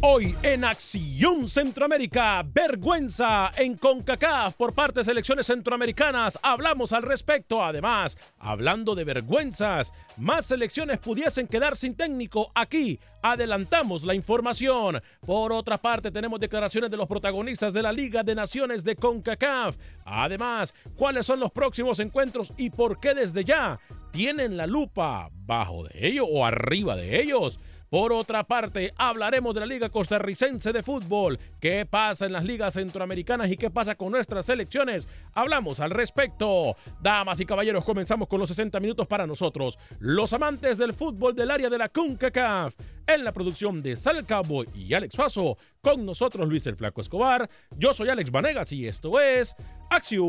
Hoy en Acción Centroamérica, vergüenza en CONCACAF por parte de selecciones centroamericanas. Hablamos al respecto. Además, hablando de vergüenzas, más selecciones pudiesen quedar sin técnico. Aquí adelantamos la información. Por otra parte, tenemos declaraciones de los protagonistas de la Liga de Naciones de CONCACAF. Además, cuáles son los próximos encuentros y por qué desde ya tienen la lupa bajo de ellos o arriba de ellos. Por otra parte, hablaremos de la Liga Costarricense de Fútbol. ¿Qué pasa en las ligas centroamericanas y qué pasa con nuestras selecciones? Hablamos al respecto. Damas y caballeros, comenzamos con los 60 minutos para nosotros, los amantes del fútbol del área de la CONCACAF. En la producción de Sal Cowboy y Alex Faso, con nosotros Luis el Flaco Escobar. Yo soy Alex Vanegas y esto es Acción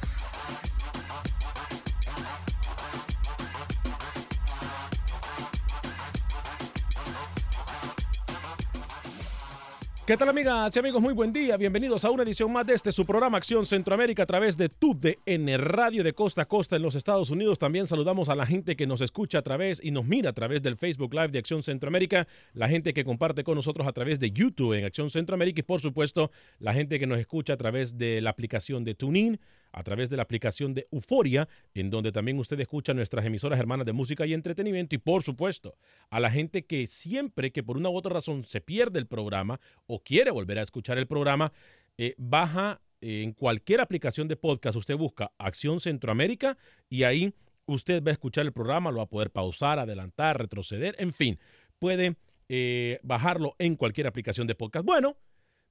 ¿Qué tal amigas y amigos? Muy buen día. Bienvenidos a una edición más de este su programa Acción Centroamérica a través de TUDN Radio de Costa a Costa en los Estados Unidos. También saludamos a la gente que nos escucha a través y nos mira a través del Facebook Live de Acción Centroamérica, la gente que comparte con nosotros a través de YouTube en Acción Centroamérica y por supuesto la gente que nos escucha a través de la aplicación de TuneIn a través de la aplicación de Euforia, en donde también usted escucha nuestras emisoras hermanas de música y entretenimiento. Y por supuesto, a la gente que siempre que por una u otra razón se pierde el programa o quiere volver a escuchar el programa, eh, baja eh, en cualquier aplicación de podcast, usted busca Acción Centroamérica y ahí usted va a escuchar el programa, lo va a poder pausar, adelantar, retroceder, en fin, puede eh, bajarlo en cualquier aplicación de podcast. Bueno,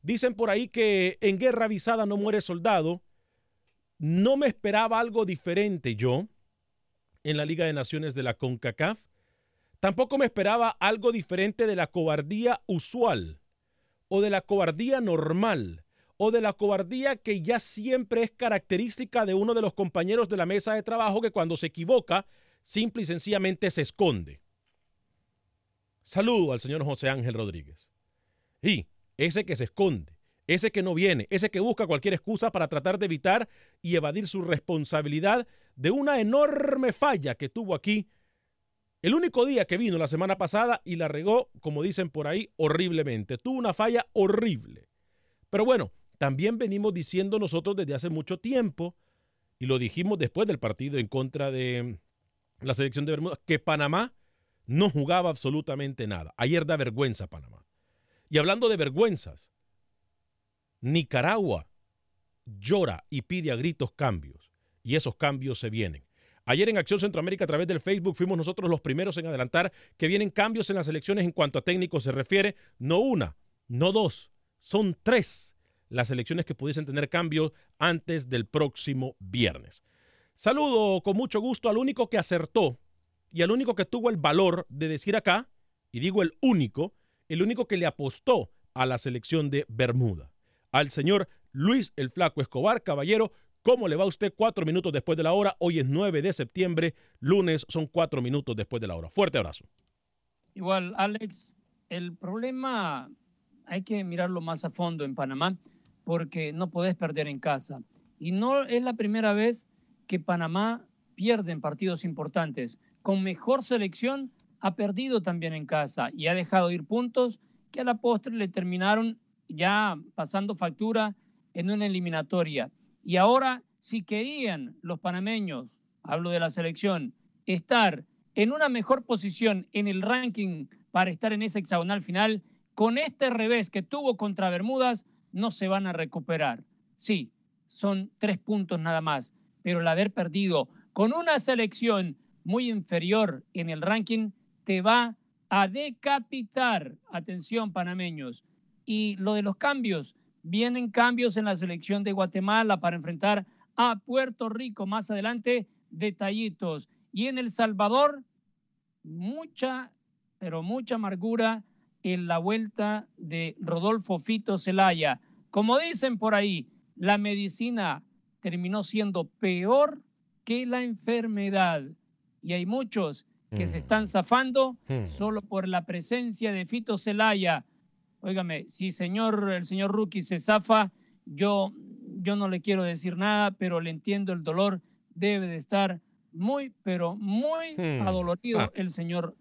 dicen por ahí que en guerra avisada no muere soldado. No me esperaba algo diferente yo en la Liga de Naciones de la CONCACAF. Tampoco me esperaba algo diferente de la cobardía usual o de la cobardía normal o de la cobardía que ya siempre es característica de uno de los compañeros de la mesa de trabajo que cuando se equivoca simple y sencillamente se esconde. Saludo al señor José Ángel Rodríguez. Y ese que se esconde, ese que no viene, ese que busca cualquier excusa para tratar de evitar y evadir su responsabilidad de una enorme falla que tuvo aquí el único día que vino la semana pasada y la regó, como dicen por ahí, horriblemente. Tuvo una falla horrible. Pero bueno, también venimos diciendo nosotros desde hace mucho tiempo, y lo dijimos después del partido en contra de la selección de Bermuda, que Panamá no jugaba absolutamente nada. Ayer da vergüenza Panamá. Y hablando de vergüenzas, Nicaragua llora y pide a gritos cambios. Y esos cambios se vienen. Ayer en Acción Centroamérica a través del Facebook fuimos nosotros los primeros en adelantar que vienen cambios en las elecciones en cuanto a técnicos se refiere. No una, no dos, son tres las elecciones que pudiesen tener cambios antes del próximo viernes. Saludo con mucho gusto al único que acertó y al único que tuvo el valor de decir acá, y digo el único, el único que le apostó a la selección de Bermuda, al señor Luis el Flaco Escobar. Caballero, ¿cómo le va a usted cuatro minutos después de la hora? Hoy es 9 de septiembre, lunes son cuatro minutos después de la hora. Fuerte abrazo. Igual, Alex, el problema hay que mirarlo más a fondo en Panamá porque no podés perder en casa. Y no es la primera vez que Panamá pierde en partidos importantes. Con mejor selección ha perdido también en casa y ha dejado ir puntos que a la postre le terminaron ya pasando factura en una eliminatoria. Y ahora, si querían los panameños, hablo de la selección, estar en una mejor posición en el ranking para estar en esa hexagonal final, con este revés que tuvo contra Bermudas, no se van a recuperar. Sí, son tres puntos nada más, pero el haber perdido con una selección muy inferior en el ranking te va a decapitar. Atención, panameños. Y lo de los cambios, vienen cambios en la selección de Guatemala para enfrentar a Puerto Rico más adelante, detallitos. Y en El Salvador, mucha, pero mucha amargura en la vuelta de Rodolfo Fito Zelaya. Como dicen por ahí, la medicina terminó siendo peor que la enfermedad. Y hay muchos que se mm. están zafando mm. solo por la presencia de Fito Zelaya. Óigame, si señor, el señor Rookie se zafa, yo, yo no le quiero decir nada, pero le entiendo el dolor. Debe de estar muy, pero muy mm. adolorido ah. el señor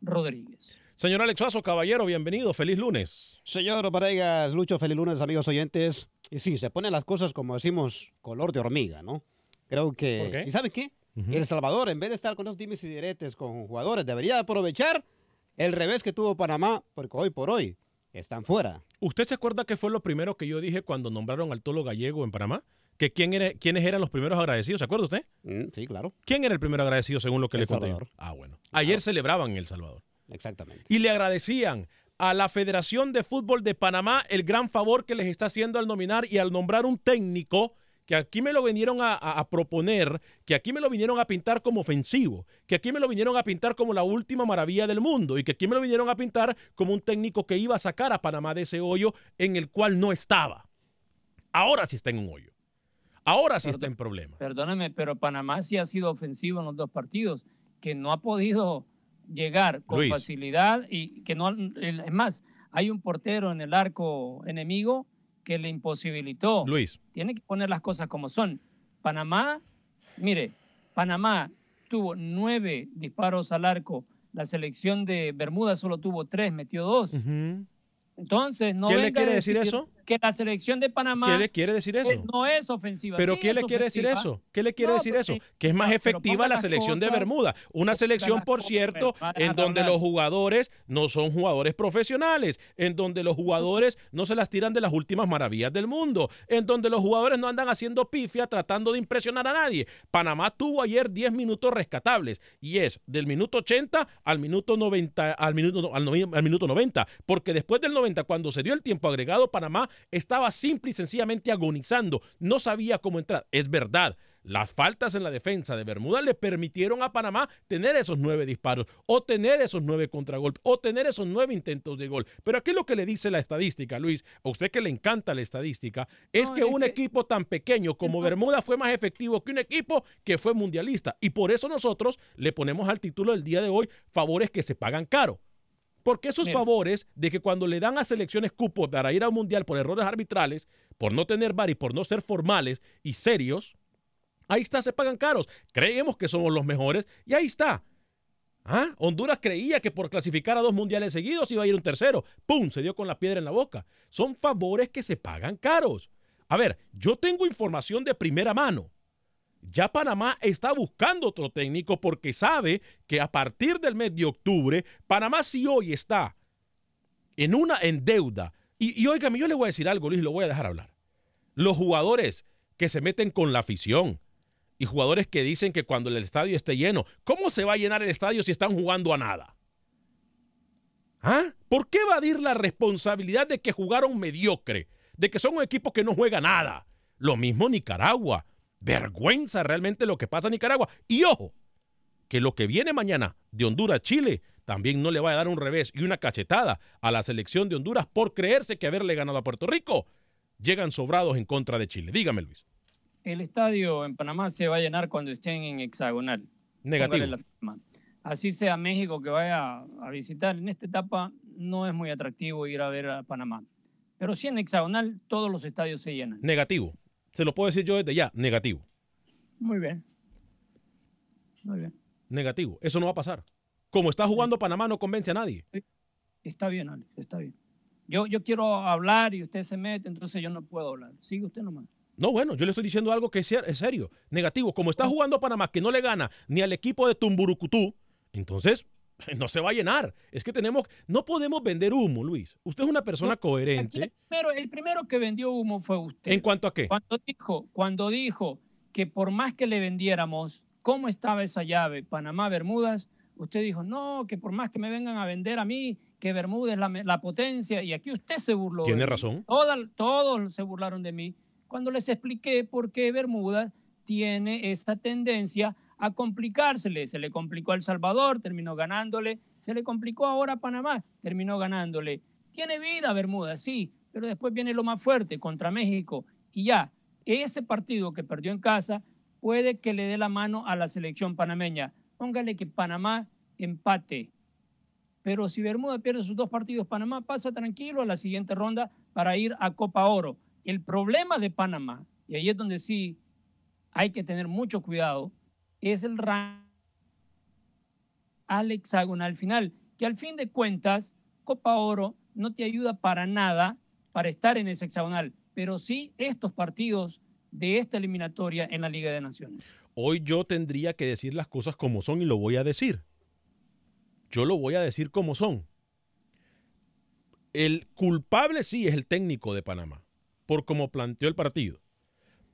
Rodríguez. Señor Alex Suazo, caballero, bienvenido. Feliz lunes. Señor Paregas, Lucho, feliz lunes, amigos oyentes. Y sí, se ponen las cosas como decimos, color de hormiga, ¿no? Creo que... ¿Y sabe qué? El Salvador, en vez de estar con los dimes y diretes con jugadores, debería aprovechar el revés que tuvo Panamá, porque hoy por hoy están fuera. ¿Usted se acuerda que fue lo primero que yo dije cuando nombraron al Tolo Gallego en Panamá? que quién era, quiénes eran los primeros agradecidos, ¿se acuerda usted? Mm, sí, claro. ¿Quién era el primero agradecido según lo que le conté? Ah, bueno. Ayer celebraban en El Salvador. Exactamente. Y le agradecían a la Federación de Fútbol de Panamá el gran favor que les está haciendo al nominar y al nombrar un técnico que aquí me lo vinieron a, proponer, que aquí me lo vinieron a pintar como ofensivo, que aquí me lo vinieron a pintar como la última maravilla del mundo y que aquí me lo vinieron a pintar como un técnico que iba a sacar a Panamá de ese hoyo en el cual no estaba. Ahora sí está en un hoyo. Ahora sí está en problemas. Perdóname, pero Panamá sí ha sido ofensivo en los dos partidos, que no ha podido llegar con facilidad y que no, es más, hay un portero en el arco enemigo que le imposibilitó. Luis. Tiene que poner las cosas como son. Panamá, mire, Panamá tuvo nueve disparos al arco. La selección de Bermuda solo tuvo tres, metió dos. Entonces, no ¿Qué le quiere decir, eso? Que la selección de Panamá. ¿Qué le quiere decir eso? No es ofensiva. ¿Pero qué le quiere decir eso? ¿Qué le quiere decir eso? Que es más efectiva la selección de Bermuda. Una selección, por cierto, en donde los jugadores no son jugadores profesionales, en donde los jugadores no se las tiran de las últimas maravillas del mundo, en donde los jugadores no andan haciendo pifia tratando de impresionar a nadie. Panamá tuvo ayer 10 minutos rescatables y es del minuto 80 al minuto 90, al minuto, al, al minuto 90, porque después del 90 cuando se dio el tiempo agregado, Panamá estaba simple y sencillamente agonizando. No sabía cómo entrar. Es verdad. Las faltas en la defensa de Bermuda le permitieron a Panamá tener esos nueve disparos, o tener esos nueve contragolpes, o tener esos nueve intentos de gol. Pero aquí lo que le dice la estadística, Luis, a usted que le encanta la estadística, es que un equipo tan pequeño como Bermuda fue más efectivo que un equipo que fue mundialista. Y por eso nosotros le ponemos al título del día de hoy favores que se pagan caro. Porque esos favores de que cuando le dan a selecciones cupos para ir al mundial por errores arbitrales, por no tener bar y por no ser formales y serios, ahí está, se pagan caros. Creemos que somos los mejores y ahí está. ¿Ah? Honduras creía que por clasificar a dos mundiales seguidos iba a ir un tercero. ¡Pum! Se dio con la piedra en la boca. Son favores que se pagan caros. A ver, yo tengo información de primera mano ya Panamá está buscando otro técnico porque sabe que a partir del mes de octubre, Panamá si hoy está en una en deuda. Y, y yo le voy a decir algo, Luis, lo voy a dejar hablar. Los jugadores que se meten con la afición y jugadores que dicen que cuando el estadio esté lleno, ¿cómo se va a llenar el estadio si están jugando a nada? ¿Ah? ¿Por qué evadir la responsabilidad de que jugaron mediocre? De que son un equipo que no juega nada. Lo mismo Nicaragua. Vergüenza realmente lo que pasa en Nicaragua. Y ojo, que lo que viene mañana de Honduras-Chile también no le va a dar un revés y una cachetada a la selección de Honduras por creerse que haberle ganado a Puerto Rico. Llegan sobrados en contra de Chile. Dígame, Luis. El estadio en Panamá se va a llenar cuando estén en hexagonal. Negativo. Así sea México que vaya a visitar, en esta etapa no es muy atractivo ir a ver a Panamá. Pero sí en hexagonal todos los estadios se llenan. Negativo. Se lo puedo decir yo desde ya. Negativo. Muy bien. Muy bien. Negativo. Eso no va a pasar. Como está jugando Panamá no convence a nadie. Está bien, Alex, está bien. Yo, yo quiero hablar y usted se mete, entonces yo no puedo hablar. Sigue usted nomás. No, bueno, yo le estoy diciendo algo que es serio, negativo. Como está jugando Panamá, que no le gana ni al equipo de Tumburucutú, entonces no se va a llenar. Es que tenemos, no podemos vender humo, Luis. Usted es una persona coherente. Pero el primero que vendió humo fue usted. ¿En cuanto a qué? Cuando dijo, cuando dijo que por más que le vendiéramos, ¿cómo estaba esa llave? Panamá-Bermudas, usted dijo, no, que por más que me vengan a vender a mí, que Bermuda es la, potencia, y aquí usted se burló. Tiene razón. todos se burlaron de mí cuando les expliqué por qué Bermuda tiene esta tendencia a complicársele. Se le complicó a El Salvador, terminó ganándole. Se le complicó ahora a Panamá, terminó ganándole. Tiene vida Bermuda, sí, pero después viene lo más fuerte contra México. Y ya, ese partido que perdió en casa puede que le dé la mano a la selección panameña. Póngale que Panamá empate. Pero si Bermuda pierde sus dos partidos, Panamá pasa tranquilo a la siguiente ronda para ir a Copa Oro. El problema de Panamá, y ahí es donde sí hay que tener mucho cuidado, es el ranking al hexagonal final, que al fin de cuentas, Copa Oro no te ayuda para nada para estar en ese hexagonal, pero sí estos partidos de esta eliminatoria en la Liga de Naciones. Hoy yo tendría que decir las cosas como son y lo voy a decir. Yo lo voy a decir como son. El culpable sí es el técnico de Panamá, por cómo planteó el partido.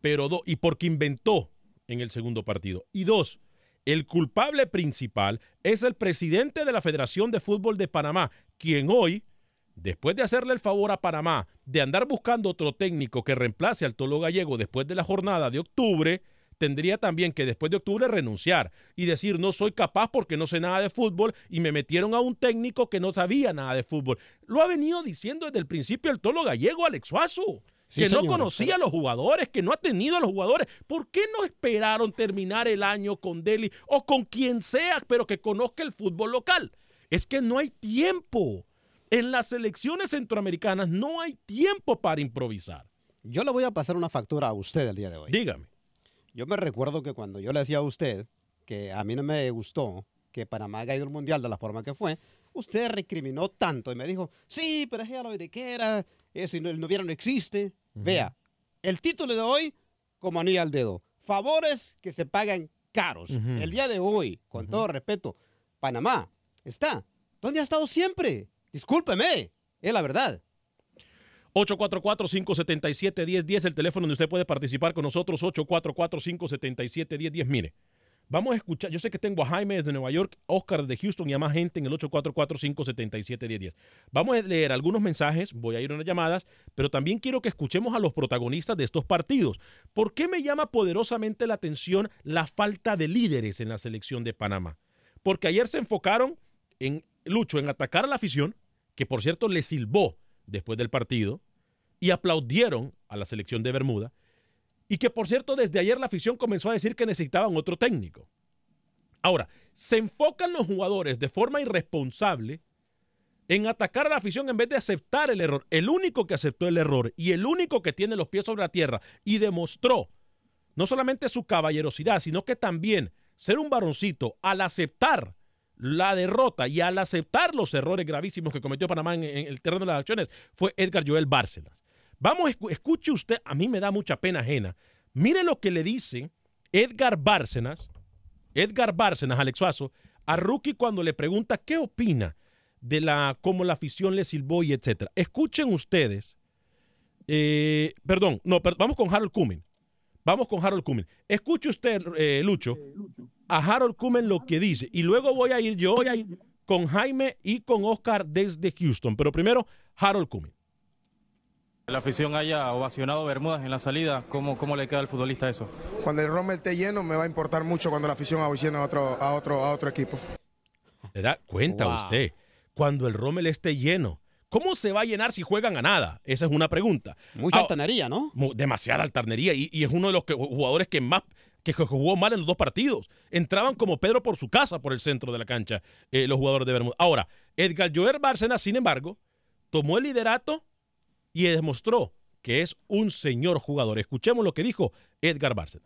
Pero y porque inventó en el segundo partido. Y dos, el culpable principal es el presidente de la Federación de Fútbol de Panamá, quien hoy, después de hacerle el favor a Panamá de andar buscando otro técnico que reemplace al Tolo Gallego después de la jornada de octubre, tendría también que después de octubre renunciar y decir no soy capaz porque no sé nada de fútbol y me metieron a un técnico que no sabía nada de fútbol. Lo ha venido diciendo desde el principio el Tolo Gallego, Alex Suazo que no conocía a los jugadores, que no ha tenido a los jugadores. ¿Por qué no esperaron terminar el año con Delhi o con quien sea, pero que conozca el fútbol local? Es que no hay tiempo. En las selecciones centroamericanas no hay tiempo para improvisar. Yo le voy a pasar una factura a usted el día de hoy. Dígame. Yo me recuerdo que cuando yo le decía a usted que a mí no me gustó que Panamá haya ido al Mundial de la forma que fue, usted recriminó tanto y me dijo, sí, pero es ya lo de que era, eso y no, el noviero no existe. Vea, el título de hoy, como anillo al dedo. Favores que se pagan caros. El día de hoy, con todo respeto, Panamá está ¿Dónde ha estado siempre. Discúlpeme, es la verdad. 844-577-1010, el teléfono donde usted puede participar con nosotros, 844-577-1010. Mire, Vamos a escuchar, yo sé que tengo a Jaime desde Nueva York, Oscar de Houston y a más gente en el 844-577-1010. Vamos a leer algunos mensajes, voy a ir a unas llamadas, pero también quiero que escuchemos a los protagonistas de estos partidos. ¿Por qué me llama poderosamente la atención la falta de líderes en la selección de Panamá? Porque ayer se enfocaron en, Lucho, en atacar a la afición, que por cierto le silbó después del partido, y aplaudieron a la selección de Bermuda, y que por cierto, desde ayer la afición comenzó a decir que necesitaban otro técnico. Ahora, se enfocan los jugadores de forma irresponsable en atacar a la afición en vez de aceptar el error. El único que aceptó el error y el único que tiene los pies sobre la tierra y demostró no solamente su caballerosidad, sino que también ser un varoncito al aceptar la derrota y al aceptar los errores gravísimos que cometió Panamá en, el terreno de las acciones fue Edgar Joel Bárcenas. Vamos, escuche usted, a mí me da mucha pena ajena. Mire lo que le dice Edgar Bárcenas, Edgar Bárcenas, Alex Suazo, a Rookie cuando le pregunta qué opina de la cómo la afición le silbó y etcétera. Escuchen ustedes Eh, perdón, no, vamos con Harold Kumin. Vamos con Harold Kumin. Escuche usted, eh, Lucho, a Harold Kumin lo que dice. Y luego voy a ir yo con Jaime y con Oscar desde Houston. Pero primero, Harold Kumin. La afición haya ovacionado Bermudas en la salida, ¿cómo, ¿cómo le queda al futbolista eso? Cuando el Rommel esté lleno, me va a importar mucho cuando la afición ovacine a otro, a otro, a otro equipo. ¿Le da cuenta usted? Cuando el Rommel esté lleno. ¿Cómo se va a llenar si juegan a nada? Esa es una pregunta. Mucha ah, altanería, ¿no? Demasiada altanería. Y, es uno de los jugadores que más que jugó mal en los dos partidos. Entraban como Pedro por su casa, por el centro de la cancha, eh, los jugadores de Bermuda. Ahora, Edgar Joer Bárcena, sin embargo, tomó el liderato y demostró que es un señor jugador. Escuchemos lo que dijo Edgar Bárcena.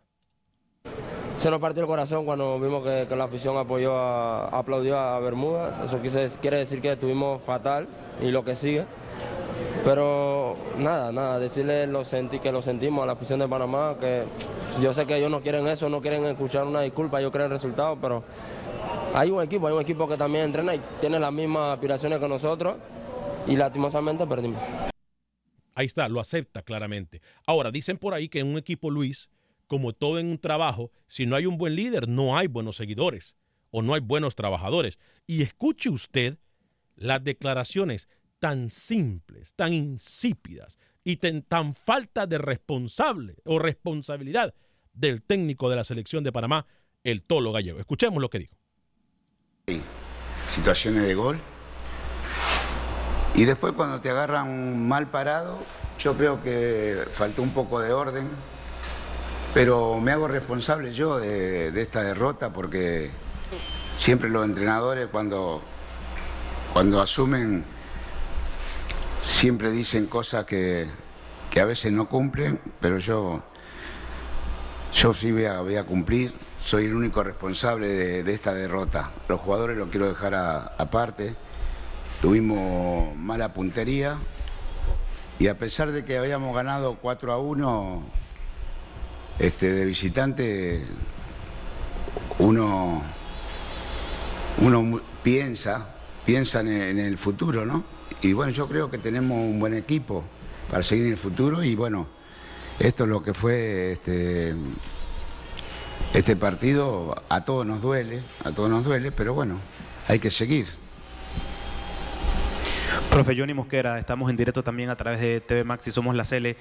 Se nos partió el corazón cuando vimos que, la afición apoyó, aplaudió a Bermudas. Eso quiere decir que estuvimos fatal y lo que sigue. Pero nada, nada, decirle lo sentí, que lo sentimos a la afición de Panamá, que yo sé que ellos no quieren eso, no quieren escuchar una disculpa, ellos quieren resultados, pero hay un equipo, hay un equipo que también entrena y tiene las mismas aspiraciones que nosotros y lastimosamente perdimos. Ahí está, lo acepta claramente. Ahora, dicen por ahí que en un equipo, Luis, como todo en un trabajo, si no hay un buen líder, no hay buenos seguidores o no hay buenos trabajadores. Y escuche usted las declaraciones tan simples, tan insípidas y tan falta de responsable o responsabilidad del técnico de la selección de Panamá, el Tolo Gallego. Escuchemos lo que dijo. Situaciones de gol y después cuando te agarran mal parado, yo creo que faltó un poco de orden, pero me hago responsable yo de, esta derrota porque siempre los entrenadores cuando, cuando asumen siempre dicen cosas que, a veces no cumplen, pero yo, yo sí voy a, cumplir, soy el único responsable de, esta derrota. Los jugadores lo quiero dejar aparte. Tuvimos mala puntería y a pesar de que habíamos ganado 4 a 1 este, de visitante, uno, uno piensa, piensa en el futuro, ¿no? Y bueno, yo creo que tenemos un buen equipo para seguir en el futuro y bueno, esto es lo que fue este, este partido, a todos nos duele, a todos nos duele, pero bueno, hay que seguir. Profe Johnny Mosquera, estamos en directo también a través de TV Max y somos la Cele.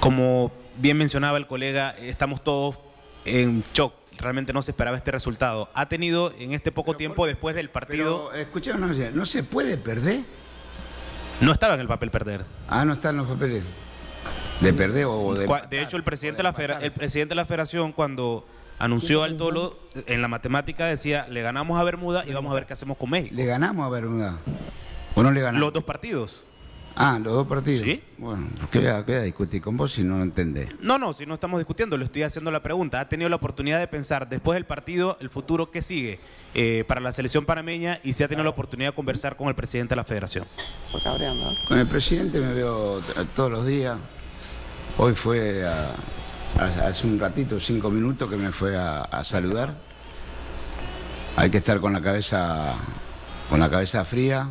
Como bien mencionaba el colega, estamos todos en shock. Realmente no se esperaba este resultado. ¿Ha tenido en este poco tiempo después del partido... Pero, no, ¿no se puede perder? No estaba en el papel perder. Ah, no está en los papeles. ¿De perder o de.? De hecho, el presidente, de la el presidente de la federación, cuando anunció al Tolo, en la matemática decía: le ganamos a Bermuda y vamos a ver qué hacemos con México. Le ganamos a Bermuda. ¿O no le ganamos? Los dos partidos. Ah, los dos partidos. Sí. Bueno, ¿qué voy, a, discutir con vos si no lo entendés? No, no, si no estamos discutiendo, le estoy haciendo la pregunta. ¿Ha tenido la oportunidad de pensar después del partido el futuro que sigue eh, para la selección panameña y si ha tenido la oportunidad de conversar con el presidente de la federación? Con el presidente me veo todos los días. Hoy fue hace un ratito, cinco minutos, que me fue a, a saludar. Hay que estar con la cabeza, con la cabeza fría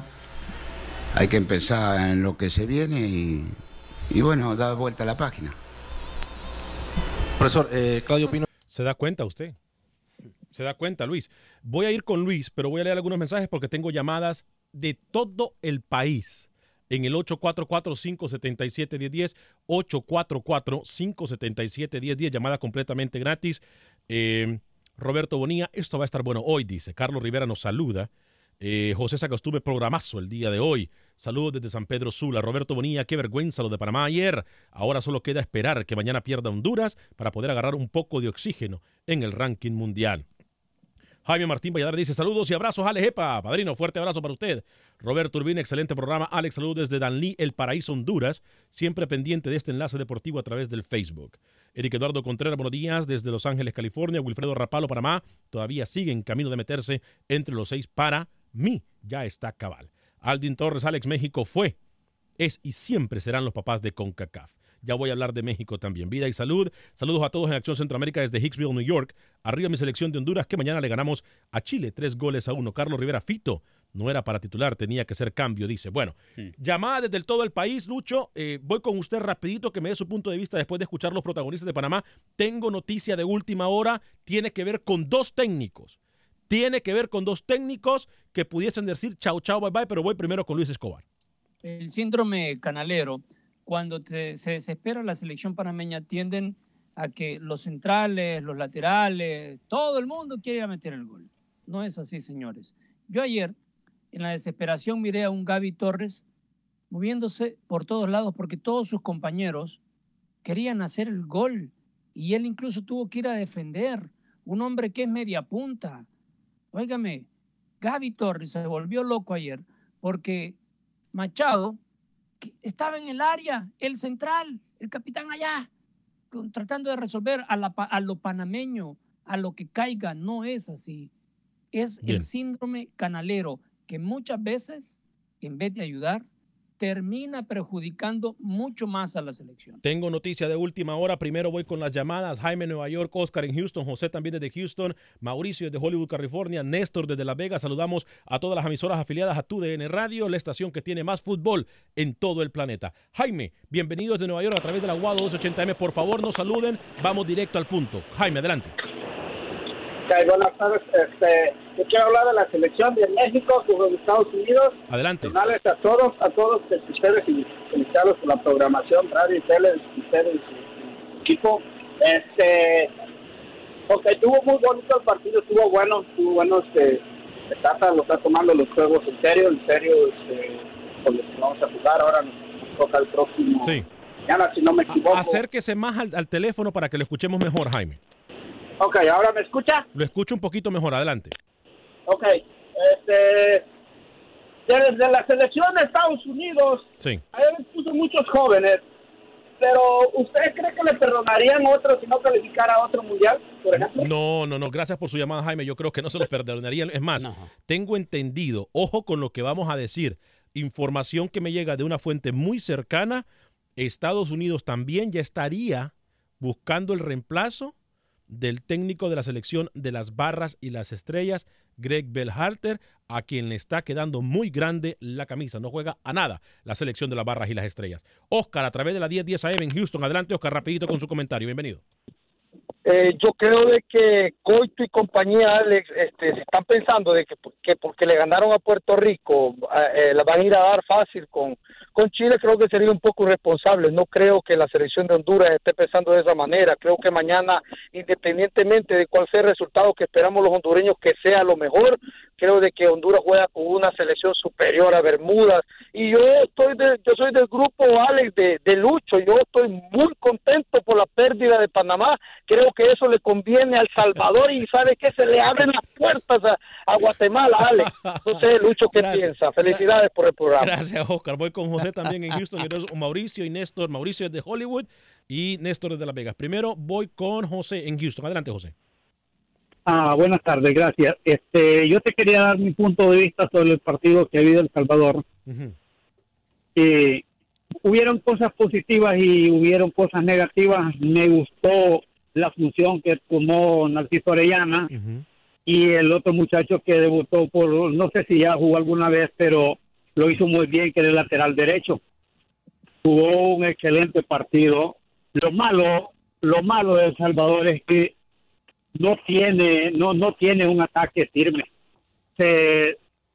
hay que empezar en lo que se viene y, bueno, dar vuelta a la página. Profesor, eh, Claudio Pino. ¿Se da cuenta usted? ¿Se da cuenta, Luis? Voy a ir con Luis, pero voy a leer algunos mensajes porque tengo llamadas de todo el país en el 844-577-1010, 844-577-1010, llamada completamente gratis. Eh, Roberto Bonilla, esto va a estar bueno hoy, dice. Carlos Rivera nos saluda. Eh, José Sacostume, programazo el día de hoy. Saludos desde San Pedro Sula. Roberto Bonilla, qué vergüenza lo de Panamá ayer. Ahora solo queda esperar que mañana pierda Honduras para poder agarrar un poco de oxígeno en el ranking mundial. Jaime Martín Valladar dice saludos y abrazos, Alex Epa. Padrino, fuerte abrazo para usted. Roberto Urbina, excelente programa. Alex, saludos desde Danlí, El Paraíso, Honduras. Siempre pendiente de este enlace deportivo a través del Facebook. Eric Eduardo Contreras, buenos días desde Los Ángeles, California. Wilfredo Rapalo, Panamá. Todavía sigue en camino de meterse entre los seis para mí ya está cabal. Aldin Torres, Alex México fue, es y siempre serán los papás de CONCACAF. Ya voy a hablar de México también. Vida y salud. Saludos a todos en Acción Centroamérica desde Hicksville, New York. Arriba mi selección de Honduras que mañana le ganamos a Chile tres goles a uno. Carlos Rivera Fito no era para titular, tenía que ser cambio, dice. Bueno, llamada desde todo el país, Lucho. Eh, voy con usted rapidito que me dé su punto de vista después de escuchar los protagonistas de Panamá. Tengo noticia de última hora, tiene que ver con dos técnicos. Tiene que ver con dos técnicos que pudiesen decir chao, chao, bye, bye, pero voy primero con Luis Escobar. El síndrome canalero, cuando se desespera la selección panameña, tienden a que los centrales, los laterales, todo el mundo quiere ir a meter el gol. No es así, señores. Yo ayer en la desesperación miré a un Gaby Torres moviéndose por todos lados porque todos sus compañeros querían hacer el gol y él incluso tuvo que ir a defender. Un hombre que es media punta. Óigame, Gaby Torres se volvió loco ayer porque Machado estaba en el área, el central, el capitán allá, tratando de resolver a, a lo panameño, a lo que caiga. No es así. Es el síndrome canalero que muchas veces, en vez de ayudar, termina perjudicando mucho más a la selección. Tengo noticia de última hora. Primero voy con las llamadas. Jaime Nueva York, Oscar en Houston, José también desde Houston, Mauricio desde Hollywood, California, Néstor desde Las Vegas. Saludamos a todas las emisoras afiliadas a TUDN Radio, la estación que tiene más fútbol en todo el planeta. Jaime, bienvenidos de Nueva York a través de la UAD 280M. Por favor, no saluden. Vamos directo al punto. Jaime, adelante buenas tardes. Este, yo quiero hablar de la selección de México con Estados Unidos. Adelante. a todos, a todos ustedes y felicitarlos por la programación, radio y tele, ustedes y equipo. Este, porque estuvo muy bonito el partido, estuvo bueno, estuvo bueno. Este, Tata lo está tomando los juegos en serio, en serio, este, con los que vamos a jugar. Ahora nos toca el próximo. Sí. Mañana, si no me equivoco. Acérquese más al, al teléfono para que lo escuchemos mejor, Jaime. Ok, ¿ahora me escucha? Lo escucho un poquito mejor, adelante. Ok, este, desde la selección de Estados Unidos, sí. ahí puso muchos jóvenes, pero ¿usted cree que le perdonarían otro si no calificara a otro mundial, por ejemplo? No, no, no, gracias por su llamada, Jaime. Yo creo que no se los perdonarían. Es más, tengo entendido, ojo con lo que vamos a decir, información que me llega de una fuente muy cercana, Estados Unidos también ya estaría buscando el reemplazo del técnico de la selección de las barras y las estrellas, Greg Belhalter, a quien le está quedando muy grande la camisa. No juega a nada la selección de las barras y las estrellas. Oscar, a través de la 1010 AM en Houston. Adelante, Oscar, rapidito con su comentario. Bienvenido. Eh, yo creo de que Coito y compañía, Alex, este, están pensando de que, que, porque le ganaron a Puerto Rico, eh, la van a ir a dar fácil con, con Chile, creo que sería un poco irresponsable. No creo que la selección de Honduras esté pensando de esa manera. Creo que mañana, independientemente de cuál sea el resultado que esperamos los hondureños que sea lo mejor, creo de que Honduras juega con una selección superior a Bermudas. Y yo estoy de, yo soy del grupo Alex de, de Lucho. Yo estoy muy contento por la pérdida de Panamá. Creo que eso le conviene al Salvador y sabe que se le abren las puertas a, Guatemala, Alex. No sé, Lucho, ¿qué piensa? Felicidades por el programa. Gracias, Oscar. Voy con José también en Houston, Mauricio y Néstor. Mauricio es de Hollywood y Néstor es de Las Vegas. Primero voy con José en Houston. Adelante, José. Ah, buenas tardes, gracias. Este, yo te quería dar mi punto de vista sobre el partido que ha habido en El Salvador. hubieron cosas positivas y hubieron cosas negativas. Me gustó la función que tomó Narciso Orellana y el otro muchacho que debutó por, no sé si ya jugó alguna vez, pero lo hizo muy bien, que era el lateral derecho. Jugó un excelente partido. Lo malo, lo malo de El Salvador es que no tiene, no, no tiene un ataque firme.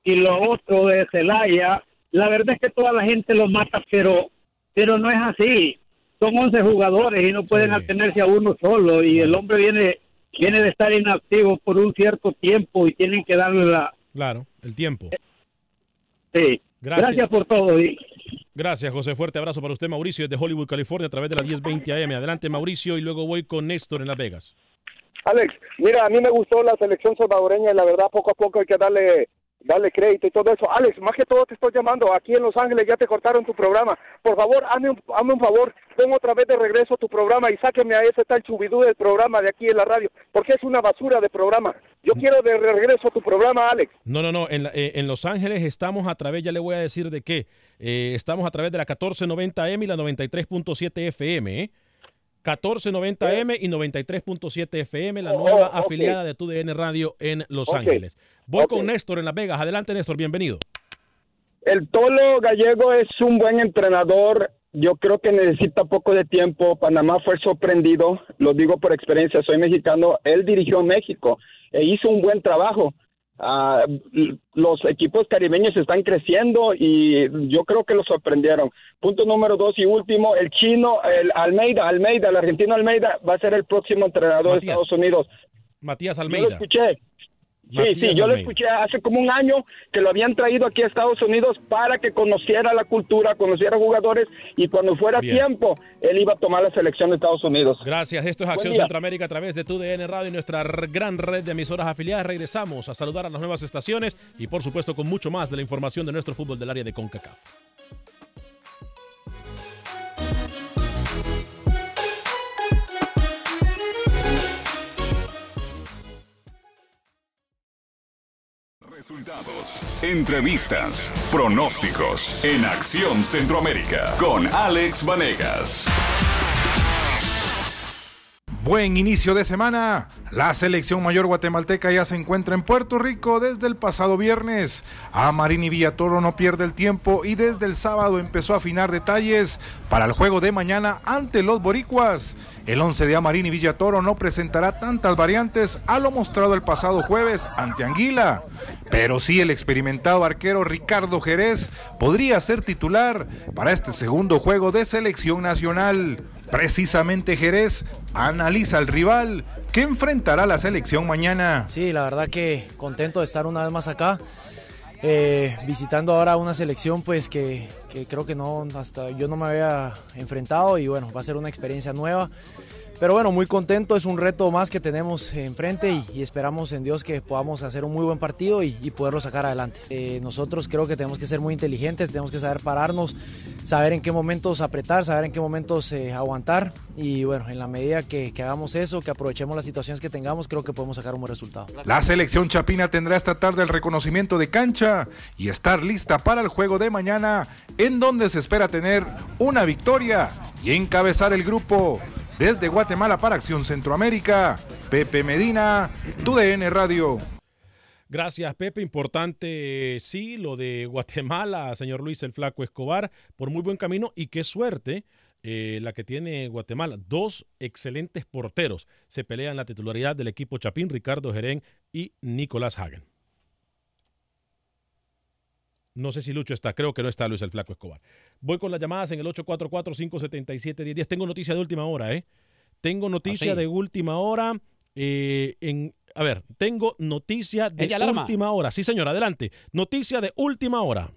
y lo otro de Celaya, la verdad es que toda la gente lo mata, pero, pero no es así. Son 11 jugadores y no pueden atenerse a uno solo y el hombre viene, viene de estar inactivo por un cierto tiempo y tienen que darle la... Claro, el tiempo. Sí. Gracias. por todo. Gracias, José. Fuerte abrazo para usted, Mauricio, desde Hollywood, California, a través de la 1020 AM. Adelante, Mauricio, y luego voy con Néstor en Las Vegas. Alex, mira, a mí me gustó la selección salvadoreña y la verdad poco a poco hay que darle darle crédito y todo eso. Alex, más que todo te estoy llamando. Aquí en Los Ángeles ya te cortaron tu programa. Por favor, hazme un, hazme un favor, ven otra vez de regreso tu programa y sáqueme a ese tal chubidú del programa de aquí en la radio, porque es una basura de programa. Yo mm. quiero de regreso tu programa, Alex. No, no, no. En, eh, en Los Ángeles estamos a través, ya le voy a decir de qué. Eh, estamos a través de la 1490M y la 93.7 FM. ¿eh? 1490M y 93.7 FM, la nueva oh, ok. afiliada de TUDN Radio en Los. Ángeles. Voy con Néstor en Las Vegas. Adelante, Néstor, bienvenido. El Tolo Gallego es un buen entrenador. Yo creo que necesita poco de tiempo. Panamá fue sorprendido, lo digo por experiencia, soy mexicano. Él dirigió México e hizo un buen trabajo. L- los equipos caribeños están creciendo y yo creo que lo sorprendieron. Punto número dos y último, el chino, el Almeida, Almeida, el argentino Almeida va a ser el próximo entrenador de. Estados Unidos. Matías Yo lo Almeida. escuché. Sí, Matías sí, yo lo escuché hace como un año que lo habían traído aquí a Estados Unidos para que conociera la cultura, conociera jugadores y cuando fuera Bien. tiempo, él iba a tomar la selección de Estados Unidos. Gracias. Esto es Acción. Centroamérica a través de TUDN Radio y nuestra gran red de emisoras afiliadas. Regresamos a saludar a las nuevas estaciones y, por supuesto, con mucho más de la información de nuestro fútbol del área de CONCACAF. Resultados, entrevistas, pronósticos en Acción Centroamérica con Alex Vanegas. Buen inicio de semana. La selección mayor guatemalteca ya se encuentra en Puerto Rico desde el pasado viernes. Amarini Villatoro no pierde el tiempo y desde el sábado empezó a afinar detalles para el juego de mañana ante los boricuas. El 11 de Amarini Villatoro no presentará tantas variantes a lo mostrado el pasado jueves ante Anguila, pero sí el experimentado arquero Ricardo Jerez podría ser titular para este segundo juego de selección nacional. Precisamente Jerez analiza al rival que enfrentará la selección mañana. Sí, la verdad que contento de estar una vez más acá, eh, visitando ahora una selección pues que, que creo que no, hasta yo no me había enfrentado y bueno, va a ser una experiencia nueva. Pero bueno, muy contento, es un reto más que tenemos enfrente y, esperamos en Dios que podamos hacer un muy buen partido y, poderlo sacar adelante. Eh, nosotros creo que tenemos que ser muy inteligentes, tenemos que saber pararnos, saber en qué momentos apretar, saber en qué momentos eh, aguantar y bueno, en la medida que hagamos eso, que aprovechemos las situaciones que tengamos, creo que podemos sacar un buen resultado. La selección chapina tendrá esta tarde el reconocimiento de cancha y estar lista para el juego de mañana, en donde se espera tener una victoria y encabezar el grupo. Desde Guatemala para Acción Centroamérica, Pepe Medina, TUDN Radio. Gracias, Pepe. Importante, sí, lo de Guatemala, señor Luis el Flaco Escobar, por muy buen camino y qué suerte eh, la que tiene Guatemala. Dos excelentes porteros se pelean la titularidad del equipo Chapín, Ricardo Jerén y Nicolás Hagen. No sé si Lucho está, creo que no está Luis el Flaco Escobar. Voy con las llamadas en el 844-577-1010. Tengo noticia de última hora, ¿eh? Tengo noticia sí? de última hora. eh, en, a ver, tengo noticia de última hora. Sí, señor, adelante. Noticia de última hora.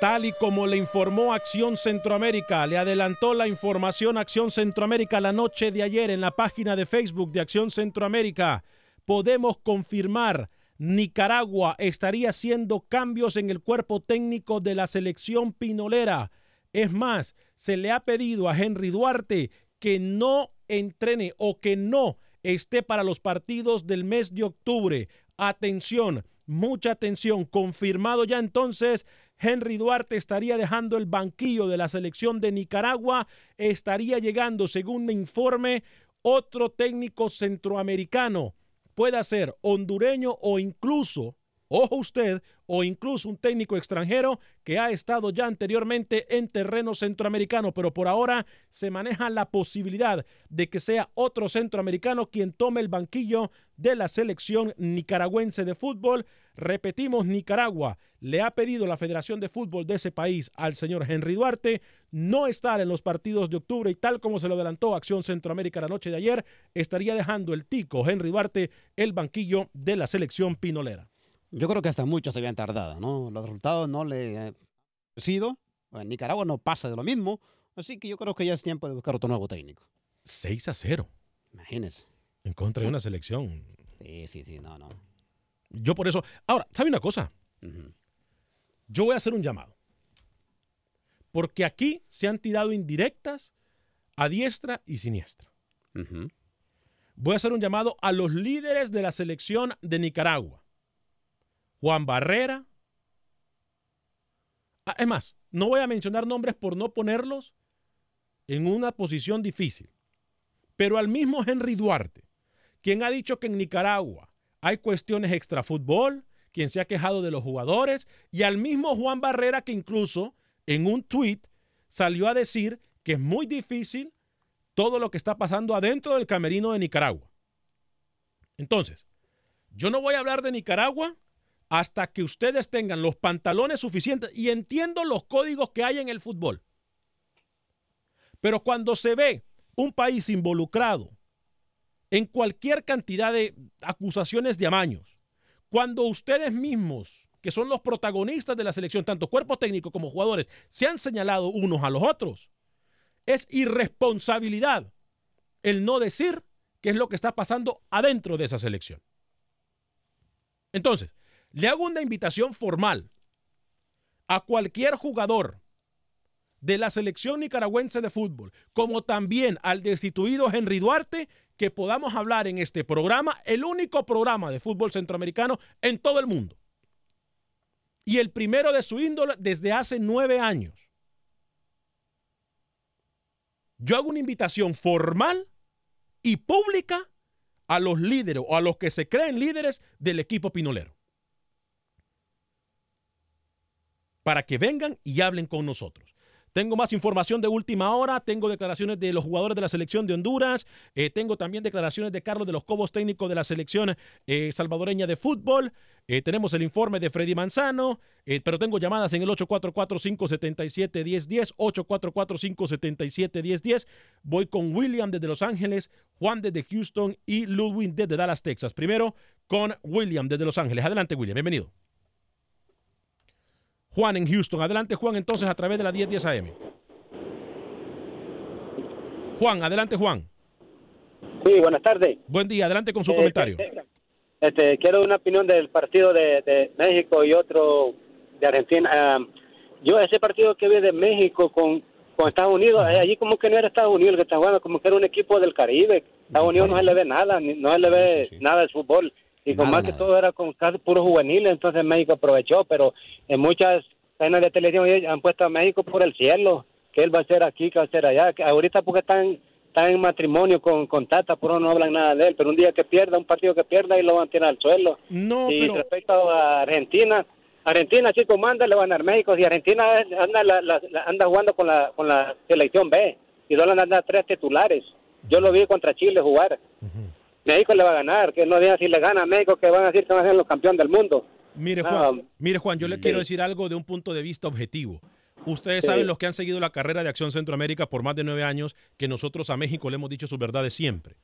Tal y como le informó Acción Centroamérica, le adelantó la información Acción Centroamérica la noche de ayer en la página de Facebook de Acción Centroamérica. Podemos confirmar, Nicaragua estaría haciendo cambios en el cuerpo técnico de la selección pinolera. Es más, se le ha pedido a Henry Duarte que no entrene o que no esté para los partidos del mes de octubre. Atención, mucha atención. Confirmado ya entonces, Henry Duarte estaría dejando el banquillo de la selección de Nicaragua. Estaría llegando, según me informe, otro técnico centroamericano. Puede ser hondureño o incluso, ojo usted, o incluso un técnico extranjero que ha estado ya anteriormente en terreno centroamericano, pero por ahora se maneja la posibilidad de que sea otro centroamericano quien tome el banquillo de la selección nicaragüense de fútbol. Repetimos, Nicaragua le ha pedido la Federación de Fútbol de ese país al señor Henry Duarte no estar en los partidos de octubre y tal como se lo adelantó Acción Centroamérica la noche de ayer, estaría dejando el tico Henry Duarte el banquillo de la selección pinolera. Yo creo que hasta muchos se habían tardado, ¿no? Los resultados no le han sido. En Nicaragua no pasa de lo mismo. Así que yo creo que ya es tiempo de buscar otro nuevo técnico. 6 a 0. Imagínese. En contra de una selección. Sí, sí, sí, no, no. Yo por eso. Ahora, ¿sabe una cosa? Yo voy a hacer un llamado. Porque aquí se han tirado indirectas a diestra y siniestra. Voy a hacer un llamado a los líderes de la selección de Nicaragua. Juan Barrera. Ah, es más, no voy a mencionar nombres por no ponerlos en una posición difícil. Pero al mismo Henry Duarte, quien ha dicho que en Nicaragua hay cuestiones extrafútbol, quien se ha quejado de los jugadores, y al mismo Juan Barrera que incluso en un tweet salió a decir que es muy difícil todo lo que está pasando adentro del camerino de Nicaragua. Entonces, yo no voy a hablar de Nicaragua hasta que ustedes tengan los pantalones suficientes y entiendo los códigos que hay en el fútbol. Pero cuando se ve un país involucrado en cualquier cantidad de acusaciones de amaños, cuando ustedes mismos, que son los protagonistas de la selección, tanto cuerpo técnico como jugadores, se han señalado unos a los otros, es irresponsabilidad el no decir qué es lo que está pasando adentro de esa selección. Entonces, le hago una invitación formal a cualquier jugador de la selección nicaragüense de fútbol, como también al destituido Henry Duarte, que podamos hablar en este programa, el único programa de fútbol centroamericano en todo el mundo. Y el primero de su índole desde hace nueve años. Yo hago una invitación formal y pública a los líderes o a los que se creen líderes del equipo pinolero. Para que vengan y hablen con nosotros. Tengo más información de última hora, tengo declaraciones de los jugadores de la selección de Honduras, eh, tengo también declaraciones de Carlos de los Cobos, técnico de la selección eh, salvadoreña de fútbol, eh, tenemos el informe de Freddy Manzano, pero tengo llamadas en el 844-577-1010, 844-577-1010. Voy con William desde Los Ángeles, Juan desde Houston y Ludwig desde Dallas, Texas. Primero con William desde Los Ángeles. Adelante, William, bienvenido. Juan en Houston. Adelante, Juan, entonces a través de la 1010 AM. Juan, adelante, Juan. Sí, buenas tardes. Buen día, adelante con su Eh, comentario. este, este, quiero una opinión del partido de, de México y otro de Argentina. Ah, yo ese partido que vi de México con, con Estados Unidos, eh, allí como que no era Estados Unidos el que está jugando, como que era un equipo del Caribe. Estados Unidos no se le ve nada, ni- no se le ve nada del fútbol. Y con Nada, más que todo era con casi puros juveniles, entonces México aprovechó, pero en muchas cadenas de televisión han puesto a México por el cielo, que él va a hacer aquí, que va a hacer allá. Que ahorita porque están, están en matrimonio con, con Tata, por eso no hablan nada de él, pero un día que pierda, un partido que pierda, y lo van a tirar al suelo. No, y pero- respecto a Argentina, Argentina, chicos, manda, le van a dar México. Si Argentina anda, la- la- anda jugando con la, con la selección B, y solo anda tres titulares. Yo lo vi contra Chile jugar. México le va a ganar, que no digan si le gana a México, que van a decir que van a ser los campeón del mundo. Mire, No, Juan, mire, Juan, yo le sí. quiero decir algo de un punto de vista objetivo. Ustedes Sí. saben, los que han seguido la carrera de Acción Centroamérica por más de nueve años, que nosotros a México le hemos dicho sus verdades siempre.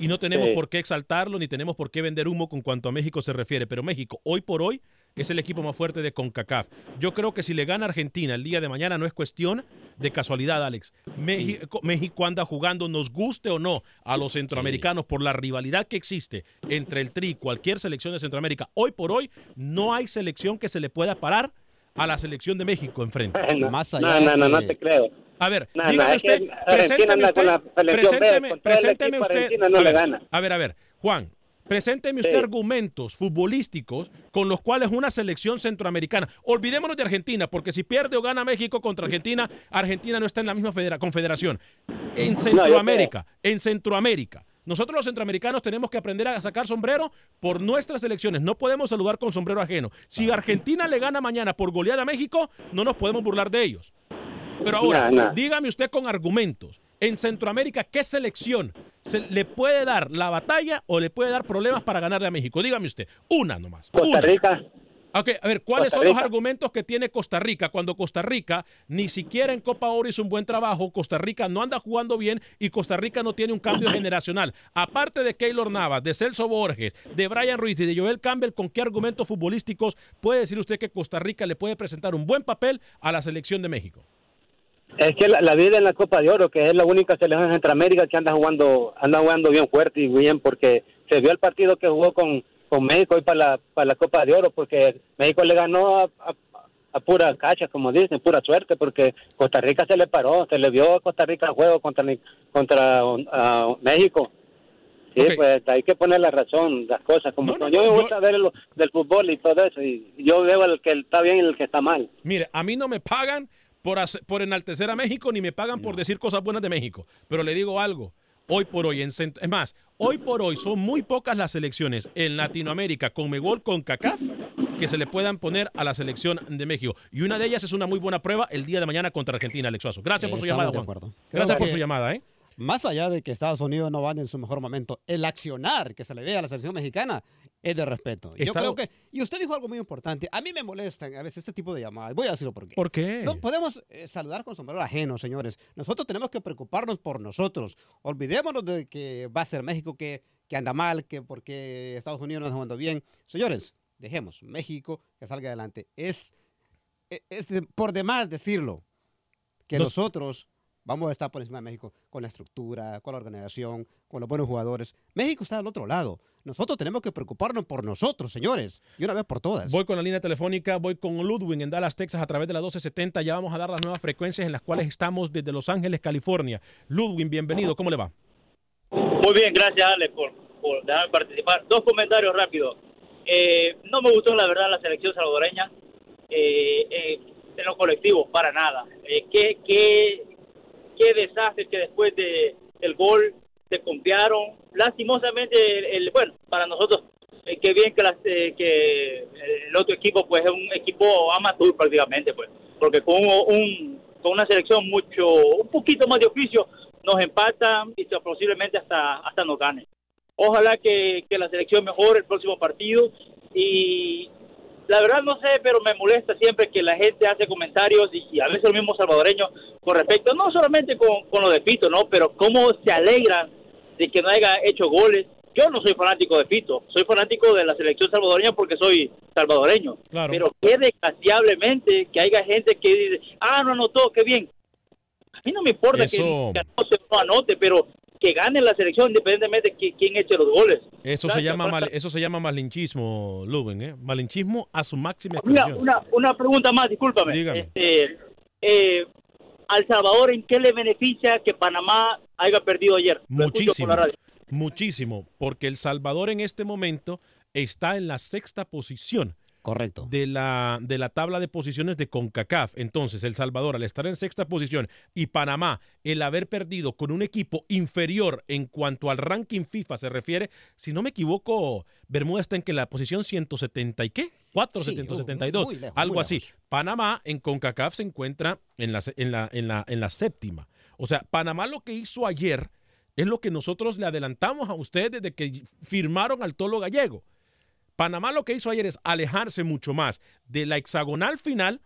Y no tenemos Sí. por qué exaltarlo, ni tenemos por qué vender humo con cuanto a México se refiere. Pero México, hoy por hoy, es el equipo más fuerte de CONCACAF. Yo creo que si le gana Argentina el día de mañana no es cuestión de casualidad, Alex. México, México anda jugando, nos guste o no, a los centroamericanos por la rivalidad que existe entre el Tri y cualquier selección de Centroamérica. Hoy por hoy no hay selección que se le pueda parar a la selección de México enfrente. No, no, no, no, no te creo. A ver, No, no, dígame es que usted, presénteme usted, presénteme, presénteme usted, Argentina no a le ver, gana. a ver, a ver, Juan, presénteme usted Sí. argumentos futbolísticos con los cuales una selección centroamericana, olvidémonos de Argentina, porque si pierde o gana México contra Argentina, Argentina no está en la misma federa- confederación. En Centroamérica, en Centroamérica. Nosotros los centroamericanos tenemos que aprender a sacar sombrero por nuestras elecciones. No podemos saludar con sombrero ajeno. Si Argentina le gana mañana por goleada a México, no nos podemos burlar de ellos. Pero ahora, No, no. dígame usted con argumentos. En Centroamérica, ¿qué selección se le puede dar la batalla o le puede dar problemas para ganarle a México? Dígame usted. Una nomás. Costa una. Rica. Ok, a ver, ¿cuáles son los argumentos que tiene Costa Rica cuando Costa Rica ni siquiera en Copa Oro hizo un buen trabajo? Costa Rica no anda jugando bien y Costa Rica no tiene un cambio generacional. Aparte de Keylor Navas, de Celso Borges, de Brian Ruiz y de Joel Campbell, ¿con qué argumentos futbolísticos puede decir usted que Costa Rica le puede presentar un buen papel a la selección de México? Es que la, la vida en la Copa de Oro, que es la única selección en Centroamérica que anda jugando, anda jugando bien fuerte y bien, porque se vio el partido que jugó con, con México y para la, para la Copa de Oro, porque México le ganó a, a- a pura cacha, como dicen, pura suerte, porque Costa Rica se le paró, se le vio a Costa Rica el juego contra, contra México. Sí, pues hay que poner la razón, las cosas. Como yo me gusta ver lo, del fútbol y todo eso, y yo veo el que está bien y el que está mal. Mire, a mí no me pagan por, por enaltecer a México, ni me pagan por decir cosas buenas de México. Pero le digo algo, hoy por hoy, en es más, hoy por hoy son muy pocas las selecciones en Latinoamérica con Megol, con CACAF, que se le puedan poner a la selección de México. Y una de ellas es una muy buena prueba el día de mañana contra Argentina, Alex Suazo. Gracias por su llamada, Juan. Gracias por su llamada, ¿eh? más allá de que Estados Unidos no van en su mejor momento, el accionar que se le ve a la selección mexicana es de respeto. Yo creo que, y usted dijo algo muy importante, a mí me molestan a veces este tipo de llamadas, voy a decirlo por qué. ¿Por qué? No podemos eh, saludar con sombrero ajeno, señores. Nosotros tenemos que preocuparnos por nosotros. Olvidémonos de que va a ser México que, que anda mal, que porque Estados Unidos no está jugando bien. Señores, dejemos México que salga adelante. Es, e, es, por demás decirlo que nosotros Vamos a estar por encima de México con la estructura, con la organización, con los buenos jugadores. México está al otro lado. Nosotros tenemos que preocuparnos por nosotros, señores, y una vez por todas. Voy con la línea telefónica, voy con Ludwig en Dallas, Texas, a través de la 1270. Ya vamos a dar las nuevas frecuencias en las cuales estamos desde Los Ángeles, California. Ludwig, bienvenido, ¿cómo le va? Muy bien, gracias, Alex, por, dejarme participar. Dos comentarios rápidos. Eh, no me gustó, la verdad, la selección salvadoreña eh, eh, en lo colectivo, para nada. ¿qué, ¿Qué qué desastre que después de el gol se confiaron. Lastimosamente, el, bueno, para nosotros, eh, qué bien que, las, eh, que el otro equipo, pues es un equipo amateur prácticamente, pues, porque con, un, con una selección mucho, un poquito más de oficio, nos empatan y posiblemente hasta, hasta nos gane. Ojalá que, que la selección mejore el próximo partido y la verdad no sé, pero me molesta siempre que la gente hace comentarios y, a veces los mismos salvadoreños con respecto, no solamente con, con lo de Pito, ¿no? Pero cómo se alegran de que no haya hecho goles. Yo no soy fanático de Pito, soy fanático de la selección salvadoreña porque soy salvadoreño. Pero qué desgraciadamente que haya gente que dice, ah, no anotó, qué bien. A mí no me importa que, no se no anote, pero que gane la selección independientemente de quién eche los goles. Eso se llama mal, eso se llama malinchismo, Luben, ¿eh? Malinchismo a su máxima expresión. Una, una, pregunta más, discúlpame. Este, eh, al Salvador, ¿en qué le beneficia que Panamá haya perdido ayer? Muchísimo. Muchísimo, porque El Salvador en este momento está en la sexta posición Correcto. De la, de la tabla de posiciones de CONCACAF. Entonces, El Salvador, al estar en sexta posición, y Panamá, el haber perdido con un equipo inferior en cuanto al ranking FIFA se refiere, si no me equivoco, Bermuda está en que la posición 170 y qué? 4, algo así. Panamá en CONCACAF se encuentra en la, en, la, en, la, en la séptima. O sea, Panamá lo que hizo ayer es lo que nosotros le adelantamos a ustedes desde que firmaron al Tolo Gallego. Panamá lo que hizo ayer es alejarse mucho más de la hexagonal final.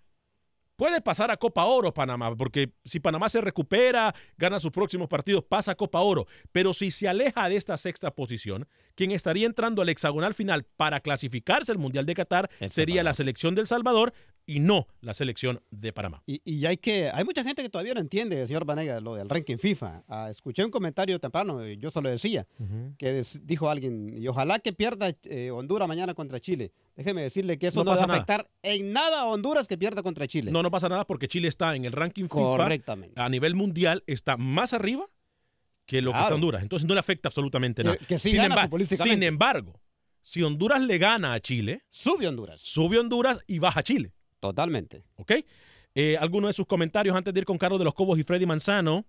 Puede pasar a Copa Oro Panamá, porque si Panamá se recupera, gana sus próximos partidos, pasa a Copa Oro. Pero si se aleja de esta sexta posición, quien estaría entrando al hexagonal final para clasificarse al Mundial de Qatar sería la selección del Salvador y no la selección de Panamá. Y, hay que hay mucha gente que todavía no entiende, señor Vanega, lo del ranking FIFA. Ah, escuché un comentario temprano, yo solo decía, que dijo alguien, y ojalá que pierda eh, Honduras mañana contra Chile. Déjeme decirle que eso no, va a afectar en nada a Honduras que pierda contra Chile. No, no pasa nada porque Chile está en el ranking FIFA a nivel mundial, está más arriba que lo que está Honduras. Entonces no le afecta absolutamente nada. sin embargo, si Honduras le gana a Chile, sube Honduras. Sube Honduras y baja Chile. Totalmente. ¿Ok? Eh, algunos de sus comentarios antes de ir con Carlos de los Cobos y Freddy Manzano.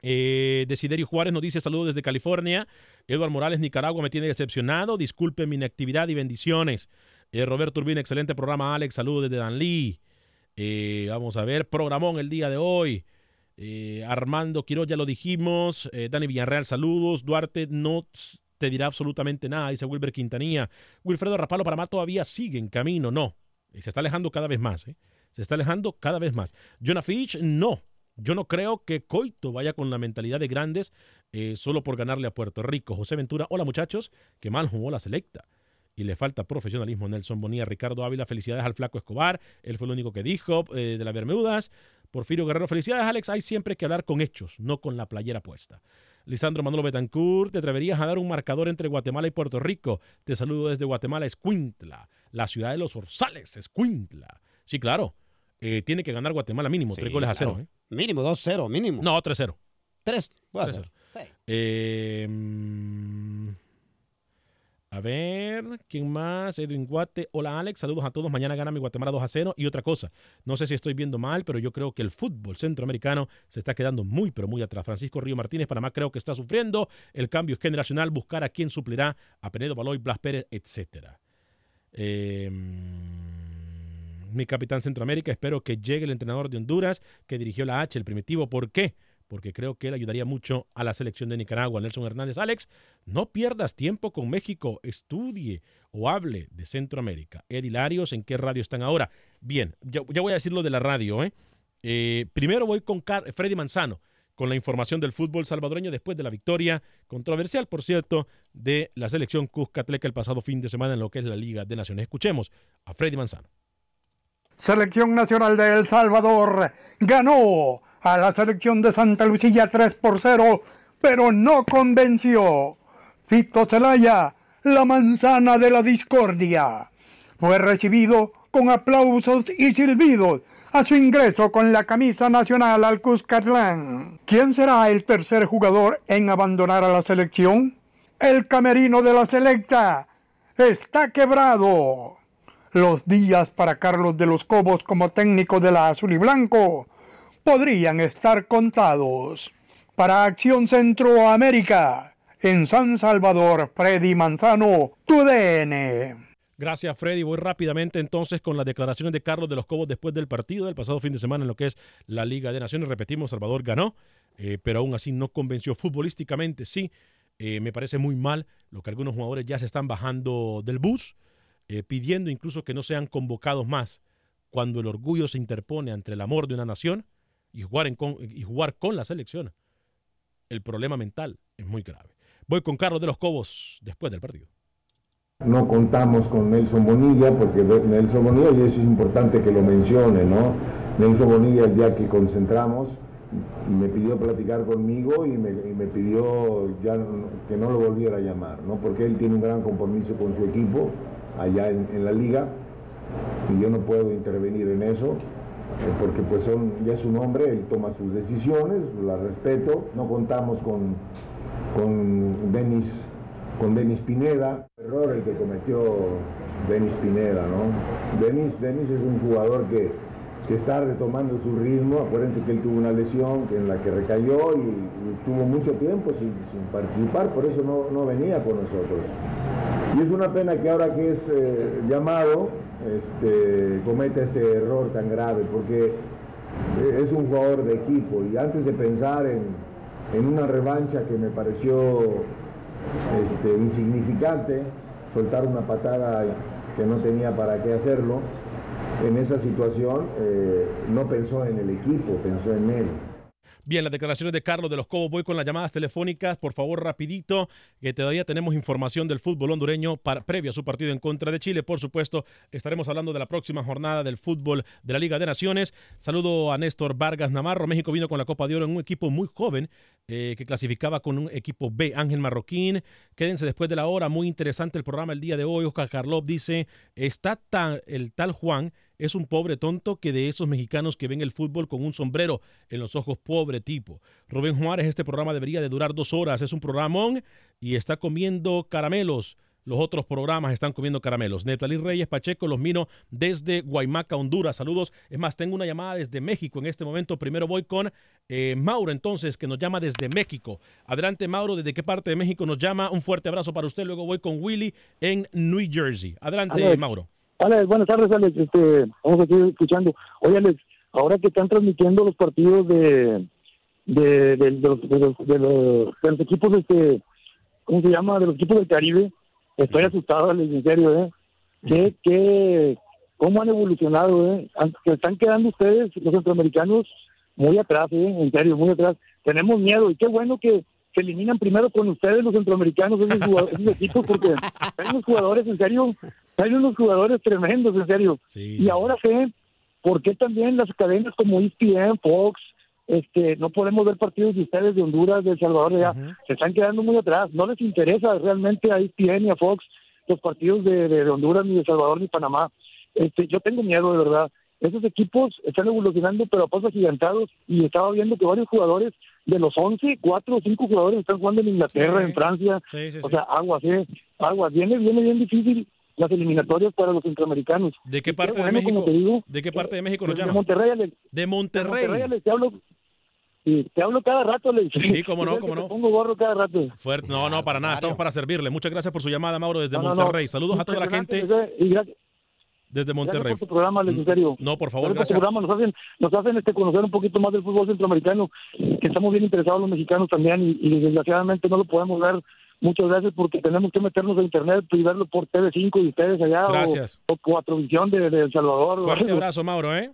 Eh, Desiderio Juárez nos dice saludos desde California. Eduardo Morales, Nicaragua, me tiene decepcionado. Disculpe mi inactividad y bendiciones. Eh, Roberto Urbina, excelente programa, Alex. Saludos desde Danlí. Eh, vamos a ver, programón el día de hoy. Armando Quiroz, ya lo dijimos. Dani Villarreal, saludos. Duarte no te dirá absolutamente nada, dice Wilber Quintanilla. Wilfredo Rapalo Panamá todavía sigue en camino, no. Se está alejando cada vez más, ¿eh? Se está alejando cada vez más. Jonah Fitch, no. Yo no creo que Coito vaya con la mentalidad de grandes eh, solo por ganarle a Puerto Rico. José Ventura, hola muchachos, que mal jugó la selecta. Y le falta profesionalismo. Nelson Bonilla, Ricardo Ávila, felicidades al Flaco Escobar. Él fue el único que dijo eh, de las Bermudas. Porfirio Guerrero, felicidades Alex. Hay siempre que hablar con hechos, no con la playera puesta. Lisandro Manolo Betancourt, ¿te atreverías a dar un marcador entre Guatemala y Puerto Rico? Te saludo desde Guatemala, Escuintla, la ciudad de los Orzales, Escuintla. Sí, claro. Eh, tiene que ganar Guatemala mínimo, tres goles a cero. ¿eh? Mínimo, 2-0, mínimo. No, 3-0. 3, puede ser. Eh, a ver, ¿quién más? Edwin Guate. Hola Alex, saludos a todos. Mañana gana mi Guatemala 2 a 0. Y otra cosa, no sé si estoy viendo mal, pero yo creo que el fútbol centroamericano se está quedando muy, pero muy atrás. Francisco Río Martínez, Panamá creo que está sufriendo. El cambio es generacional, buscar a quién suplirá a Penedo Baloy, Blas Pérez, etc. Eh, mi capitán Centroamérica, espero que llegue el entrenador de Honduras que dirigió la H, el primitivo. ¿Por qué? porque creo que él ayudaría mucho a la selección de Nicaragua. Nelson Hernández, Alex, no pierdas tiempo con México, estudie o hable de Centroamérica. Ed Hilarios, ¿en qué radio están ahora? Bien, ya, voy a decir lo de la radio. ¿eh? Eh, primero voy con Freddy Manzano con la información del fútbol salvadoreño después de la victoria controversial, por cierto, de la selección Cuscatleca el pasado fin de semana en lo que es la Liga de Naciones. Escuchemos a Freddy Manzano. Selección Nacional de El Salvador ganó a la selección de Santa Lucía 3 por 0, pero no convenció. Fito Celaya, la manzana de la discordia, fue recibido con aplausos y silbidos a su ingreso con la camisa nacional al Cuscatlán. ¿Quién será el tercer jugador en abandonar a la selección? El camerino de la selecta está quebrado. Los días para Carlos de los Cobos como técnico de la Azul y Blanco podrían estar contados. Para Acción Centroamérica, en San Salvador, Freddy Manzano, tu DN. Gracias, Freddy. Voy rápidamente entonces con las declaraciones de Carlos de los Cobos después del partido del pasado fin de semana en lo que es la Liga de Naciones. Repetimos, Salvador ganó, eh, pero aún así no convenció futbolísticamente. Sí, eh, me parece muy mal lo que algunos jugadores ya se están bajando del bus, eh, pidiendo incluso que no sean convocados más cuando el orgullo se interpone ante el amor de una nación y jugar, en con, y jugar con la selección, el problema mental es muy grave. Voy con Carlos de los Cobos después del partido. No contamos con Nelson Bonilla, porque Nelson Bonilla, y eso es importante que lo mencione, ¿no? Nelson Bonilla, día que concentramos, me pidió platicar conmigo y me, pidió ya que no lo volviera a llamar, ¿no? Porque él tiene un gran compromiso con su equipo allá en la liga y yo no puedo intervenir en eso porque pues son, ya es un hombre, él toma sus decisiones, las respeto, no contamos con, con Denis con Denis Pineda, error el que cometió Denis Pineda, ¿no? Denis, Denis es un jugador que, que, está retomando su ritmo, acuérdense que él tuvo una lesión en la que recayó y, tuvo mucho tiempo sin, participar, por eso no, no, venía con nosotros. Y es una pena que ahora que es eh, llamado, este, comete ese error tan grave, porque es un jugador de equipo y antes de pensar en, una revancha que me pareció este, insignificante, soltar una patada que no tenía para qué hacerlo, en esa situación eh, no pensó en el equipo, pensó en él. Bien, las declaraciones de Carlos de los Cobos. Voy con las llamadas telefónicas. Por favor, rapidito, que todavía tenemos información del fútbol hondureño previo a su partido en contra de Chile. Por supuesto, estaremos hablando de la próxima jornada del fútbol de la Liga de Naciones. Saludo a Néstor Vargas Navarro. México vino con la Copa de Oro en un equipo muy joven eh, que clasificaba con un equipo B. Ángel Marroquín. Quédense después de la hora. Muy interesante el programa el día de hoy. Oscar Carlov dice, está tan, el tal Juan es un pobre tonto que de esos mexicanos que ven el fútbol con un sombrero en los ojos, pobre tipo. Rubén Juárez, este programa debería de durar dos horas, es un programón y está comiendo caramelos. Los otros programas están comiendo caramelos. Netalí Reyes Pacheco, los mino desde Guaymaca, Honduras. Saludos. Es más, tengo una llamada desde México en este momento. Primero voy con eh, Mauro, entonces, que nos llama desde México. Adelante, Mauro. ¿Desde qué parte de México nos llama? Un fuerte abrazo para usted. Luego voy con Willy en New Jersey. Adelante, Mauro. Alex, buenas tardes, Alex. Este, vamos a seguir escuchando. Oye, Alex, ahora que están transmitiendo los partidos de de, de, los, de, los, de, los, equipos, este, ¿cómo se llama? De los equipos del Caribe, estoy asustado, Alex, en serio, ¿eh? ¿Qué, qué, ¿Cómo han evolucionado, eh? Que están quedando ustedes, los centroamericanos, muy atrás, ¿eh? En serio, muy atrás. Tenemos miedo y qué bueno que se eliminan primero con ustedes los centroamericanos, esos, esos equipos, porque hay unos jugadores, en serio, hay unos jugadores tremendos, en serio. y ahora sé por qué también las cadenas como ESPN, Fox, este, no podemos ver partidos de ustedes de Honduras, de El Salvador, ya se están quedando muy atrás. No les interesa realmente a ESPN y a Fox los partidos de, de, Honduras, ni de El Salvador, ni Panamá. Este, yo tengo miedo, de verdad. Esos equipos están evolucionando, pero a pasos agigantados, y estaba viendo que varios jugadores de los 11, cuatro o cinco jugadores están jugando en Inglaterra, en Francia. o sea, aguas, ¿eh? Aguas. Viene, viene bien difícil las eliminatorias para los centroamericanos. ¿De qué parte de México? ¿De qué parte de México nos? Monterrey, Alex. De Monterrey. De Monterrey, Alex, te hablo. Sí, te hablo cada rato, Alex. Sí, cómo no, cómo no. Te pongo gorro cada rato. Fuerte. No, no, para nada. Estamos para servirle. Muchas gracias por su llamada, Mauro, desde No, no, Monterrey. no. Saludos a toda la gente Y gracias, desde Monterrey. gracias por tu programa, Alex, en serio. No, por favor, Gracias por gracias. tu programa. Nos hacen, nos hacen este, conocer un poquito más del fútbol centroamericano, que estamos bien interesados los mexicanos también y, y desgraciadamente no lo podemos ver. Muchas gracias porque tenemos que meternos a internet y verlo por TV5 y ustedes allá o- Gracias. o, Cuatrovisión de, de El Salvador. o Fuerte abrazo, Mauro, ¿eh?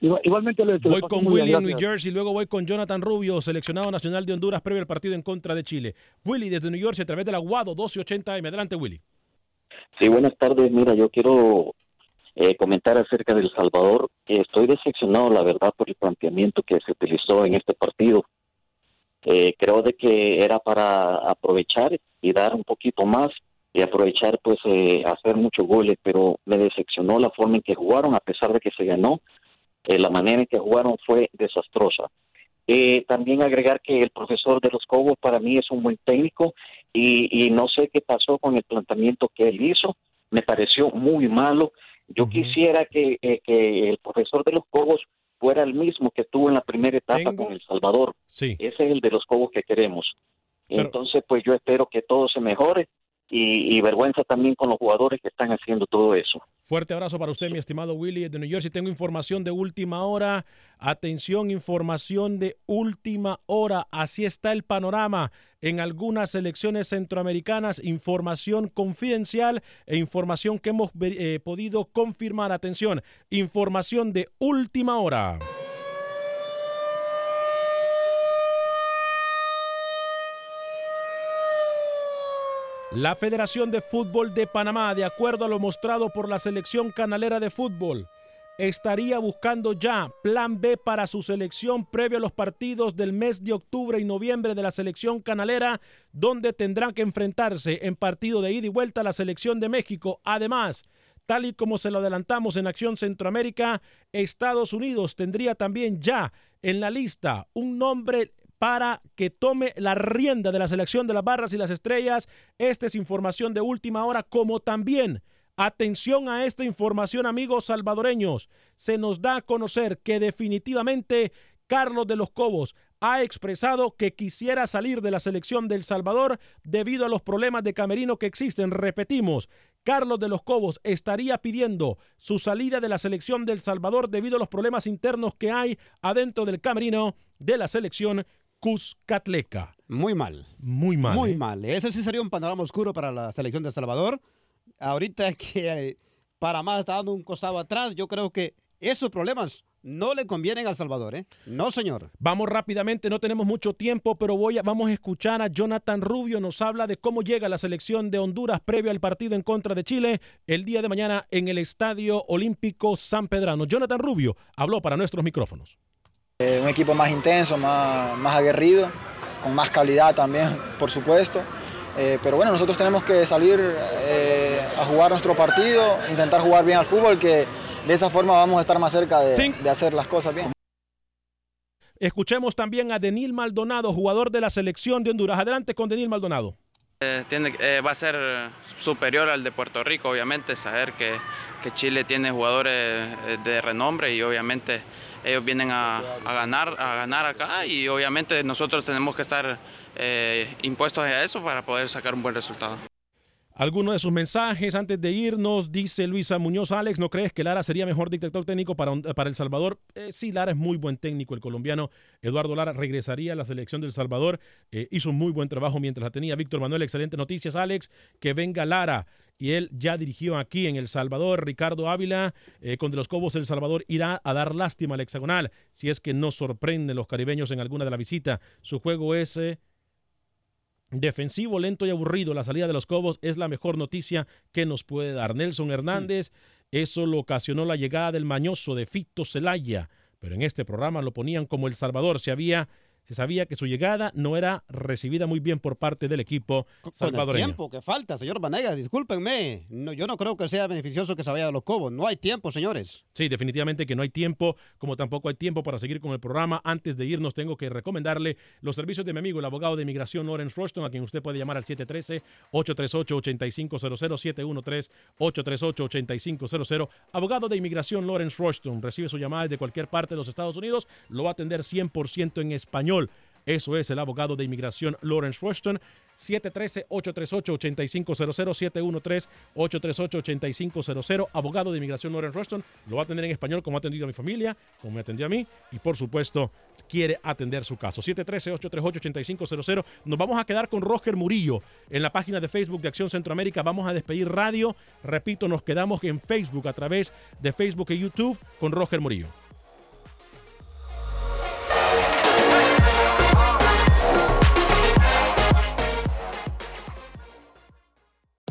Igual- Igualmente, lo Voy con en New. Jersey, luego voy con Jonathan Rubio, seleccionado nacional de Honduras previo al partido en contra de Chile. Willy desde New Jersey a través del Aguado 1280M. Adelante, Willy. Sí, buenas tardes. Mira, yo quiero eh, comentar acerca del Salvador. que estoy decepcionado, la verdad, por el planteamiento que se utilizó en este partido. Eh, creo de que era para aprovechar y dar un poquito más y aprovechar, pues, eh, hacer muchos goles, pero me decepcionó la forma en que jugaron, a pesar de que se ganó. eh, la manera en que jugaron fue desastrosa. Eh, también agregar que el profesor de los Cobos para mí es un buen técnico y, y no sé qué pasó con el planteamiento que él hizo. Me pareció muy malo. Yo quisiera que, eh, que el profesor de los Cobos fuera el mismo que tuvo en la primera etapa con El Salvador. Sí. Ese es el de los Cobos que queremos. Entonces, pues yo espero que todo se mejore y, vergüenza también con los jugadores que están haciendo todo eso. Fuerte abrazo para usted, mi estimado Willy de New Jersey. Tengo información de última hora. Atención, información de última hora. Así está el panorama en algunas selecciones centroamericanas. Información confidencial e información que hemos eh, podido confirmar. Atención, información de última hora. La Federación de Fútbol de Panamá, de acuerdo a lo mostrado por la selección canalera de fútbol, estaría buscando ya plan B para su selección previo a los partidos del mes de octubre y noviembre de la selección canalera, donde tendrán que enfrentarse en partido de ida y vuelta a la selección de México. Además, tal y como se lo adelantamos en Acción Centroamérica, Estados Unidos tendría también ya en la lista un nombre para que tome la rienda de la selección de las barras y las estrellas. Esta es información de última hora, como también, atención a esta información, amigos salvadoreños, se nos da a conocer que definitivamente Carlos de los Cobos ha expresado que quisiera salir de la selección del Salvador debido a los problemas de camerino que existen. Repetimos, Carlos de los Cobos estaría pidiendo su salida de la selección del Salvador debido a los problemas internos que hay adentro del camerino de la selección Cuscatleca. Muy mal. Muy mal. Muy ¿eh? mal. Ese sí sería un panorama oscuro para la selección de El Salvador. Ahorita que eh, Panamá está dando un costado atrás, yo creo que esos problemas no le convienen al Salvador, ¿eh? No, señor. Vamos rápidamente, no tenemos mucho tiempo, pero voy a, vamos a escuchar a Jonathan Rubio. Nos habla de cómo llega la selección de Honduras previo al partido en contra de Chile el día de mañana en el Estadio Olímpico San Pedrano. Jonathan Rubio habló para nuestros micrófonos. Eh, un equipo más intenso, más, más aguerrido, con más calidad también, por supuesto. Eh, pero bueno, nosotros tenemos que salir eh, a jugar nuestro partido, intentar jugar bien al fútbol, que de esa forma vamos a estar más cerca de, de hacer las cosas bien. Escuchemos también a Denil Maldonado, jugador de la selección de Honduras. Adelante con Denil Maldonado. Eh, tiene, eh, va a ser superior al de Puerto Rico, obviamente, saber que, que Chile tiene jugadores de renombre y obviamente ellos vienen a, ganar, a ganar acá y obviamente nosotros tenemos que estar eh, impuestos a eso para poder sacar un buen resultado. Algunos de sus mensajes antes de irnos, dice Luisa Muñoz, Alex, ¿no crees que Lara sería mejor director técnico para, para El Salvador? Eh, sí, Lara es muy buen técnico, el colombiano Eduardo Lara regresaría a la selección del Salvador, eh, hizo un muy buen trabajo mientras la tenía. Víctor Manuel, excelentes noticias, Alex, que venga Lara. Y él ya dirigió aquí en El Salvador, Ricardo Ávila, eh, con de los Cobos El Salvador irá a dar lástima al hexagonal, si es que no sorprenden los caribeños en alguna de la visita, su juego es... Defensivo, lento y aburrido. La salida de los Cobos es la mejor noticia que nos puede dar. Nelson Hernández, eso lo ocasionó la llegada del mañoso de Fito Celaya, pero en este programa lo ponían como El Salvador. Se había se sabía que su llegada no era recibida muy bien por parte del equipo salvadoreño. Con el tiempo que falta, señor Vanega, discúlpenme. No, yo no creo que sea beneficioso que se vaya a los Cobos. No hay tiempo, señores. Sí, definitivamente que no hay tiempo, como tampoco hay tiempo para seguir con el programa. Antes de irnos, tengo que recomendarle los servicios de mi amigo, el abogado de inmigración Lawrence Rushton, a quien usted puede llamar al 713-838-8500, 713-838-8500. Abogado de inmigración Lawrence Rushton recibe su llamada desde cualquier parte de los Estados Unidos, lo va a atender 100% en español. Eso es el abogado de inmigración Lawrence Rushton. 713-838-8500, 713-838-8500. Abogado de inmigración Lawrence Rushton. Lo va a atender en español como ha atendido a mi familia, como me atendió a mí. Y por supuesto, quiere atender su caso. 713-838-8500. Nos vamos a quedar con Roger Murillo en la página de Facebook de Acción Centroamérica. Vamos a despedir radio. Repito, nos quedamos en Facebook a través de Facebook y YouTube con Roger Murillo.